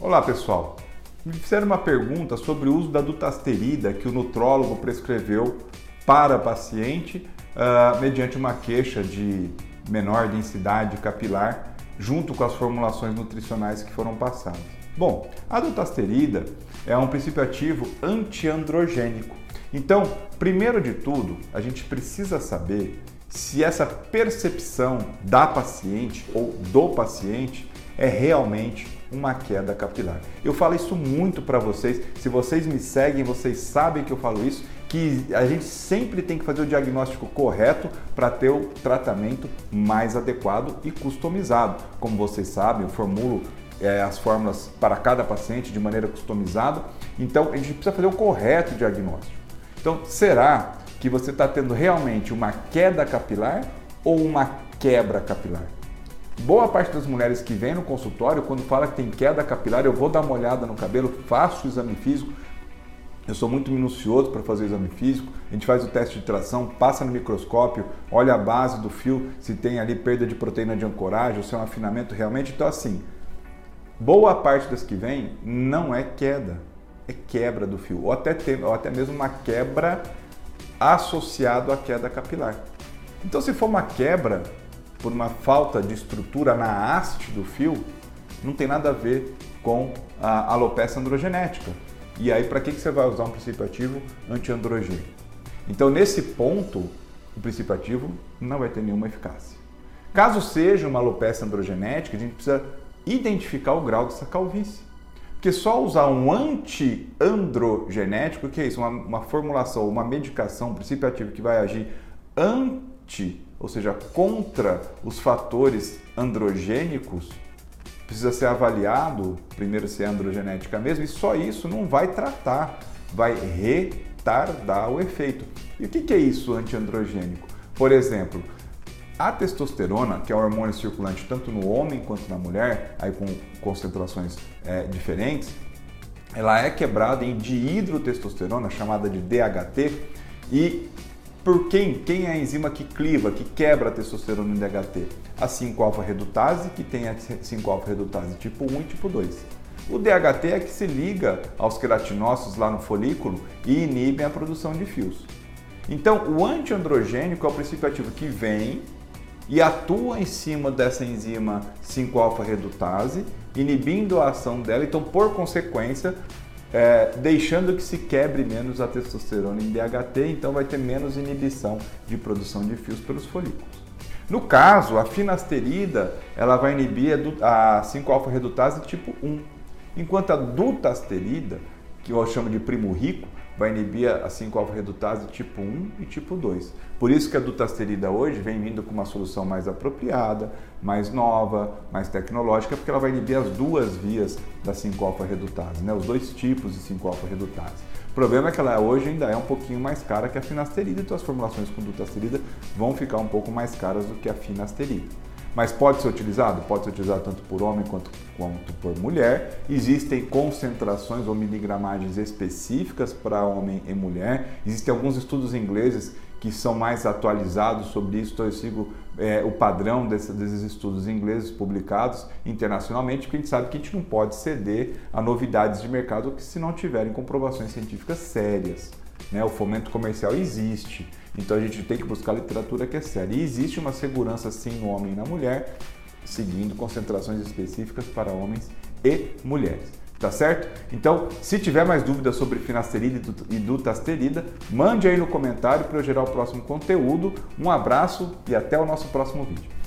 Olá pessoal, me fizeram uma pergunta sobre o uso da dutasterida que o nutrólogo prescreveu para paciente uh, mediante uma queixa de menor densidade capilar junto com as formulações nutricionais que foram passadas. Bom, a dutasterida é um princípio ativo antiandrogênico. Então, primeiro de tudo, a gente precisa saber se essa percepção da paciente ou do paciente é realmente uma queda capilar. Eu falo isso muito para vocês. Se vocês me seguem, vocês sabem que eu falo isso, que a gente sempre tem que fazer o diagnóstico correto para ter o tratamento mais adequado e customizado. Como vocês sabem, eu formulo é, as fórmulas para cada paciente de maneira customizada. Então, a gente precisa fazer o correto diagnóstico. Então, será que você está tendo realmente uma queda capilar ou uma quebra capilar? Boa parte das mulheres que vêm no consultório, quando fala que tem queda capilar, eu vou dar uma olhada no cabelo, faço o exame físico. Eu sou muito minucioso para fazer o exame físico. A gente faz o teste de tração, passa no microscópio, olha a base do fio, se tem ali perda de proteína de ancoragem, se é um afinamento realmente. Então, assim, boa parte das que vêm não é queda, é quebra do fio, ou até, tem, ou até mesmo uma quebra associado à queda capilar. Então, se for uma quebra por uma falta de estrutura na haste do fio, não tem nada a ver com a alopecia androgenética. E aí, para que, que você vai usar um princípio ativo antiandrogênico? Então, nesse ponto, o princípio ativo não vai ter nenhuma eficácia. Caso seja uma alopecia androgenética, a gente precisa identificar o grau dessa calvície. Porque só usar um anti-androgenético, que é isso? Uma, uma formulação, uma medicação, um princípio ativo que vai agir anti, ou seja, contra os fatores androgênicos, precisa ser avaliado, primeiro se é androgenética mesmo, e só isso não vai tratar, vai retardar o efeito. E o que é isso antiandrogênico? Por exemplo, a testosterona, que é o hormônio circulante tanto no homem quanto na mulher, aí com concentrações é, diferentes, ela é quebrada em dihidrotestosterona, chamada de DHT, e por quem? Quem é a enzima que cliva, que quebra a testosterona em DHT? A 5-alfa-redutase, que tem a 5-alfa-redutase tipo 1 e tipo 2. O DHT é que se liga aos queratinócitos lá no folículo e inibe a produção de fios. Então, o antiandrogênico é o princípio ativo que vem e atua em cima dessa enzima 5-alfa-redutase, inibindo a ação dela. Então, por consequência, é, deixando que se quebre menos a testosterona em DHT, então vai ter menos inibição de produção de fios pelos folículos. No caso, a finasterida ela vai inibir a 5-alfa-redutase tipo 1, enquanto a dutasterida, que eu chamo de primo rico, vai inibir a 5-alfa-redutase tipo 1 e tipo 2. Por isso que a dutasterida hoje vem vindo com uma solução mais apropriada, mais nova, mais tecnológica, porque ela vai inibir as duas vias da 5-alfa-redutase, né? os dois tipos de 5-alfa-redutase. O problema é que ela hoje ainda é um pouquinho mais cara que a finasterida, então as formulações com dutasterida vão ficar um pouco mais caras do que a finasterida. Mas pode ser utilizado? Pode ser utilizado tanto por homem quanto, quanto por mulher. Existem concentrações ou miligramagens específicas para homem e mulher. Existem alguns estudos ingleses que são mais atualizados sobre isso, então eu sigo é, o padrão desse, desses estudos ingleses publicados internacionalmente, porque a gente sabe que a gente não pode ceder a novidades de mercado que se não tiverem comprovações científicas sérias. Né? O fomento comercial existe, então a gente tem que buscar literatura que é séria. E existe uma segurança sim no homem e na mulher, seguindo concentrações específicas para homens e mulheres. Tá certo? Então, se tiver mais dúvidas sobre finasterida e dutasterida, mande aí no comentário para eu gerar o próximo conteúdo. Um abraço e até o nosso próximo vídeo.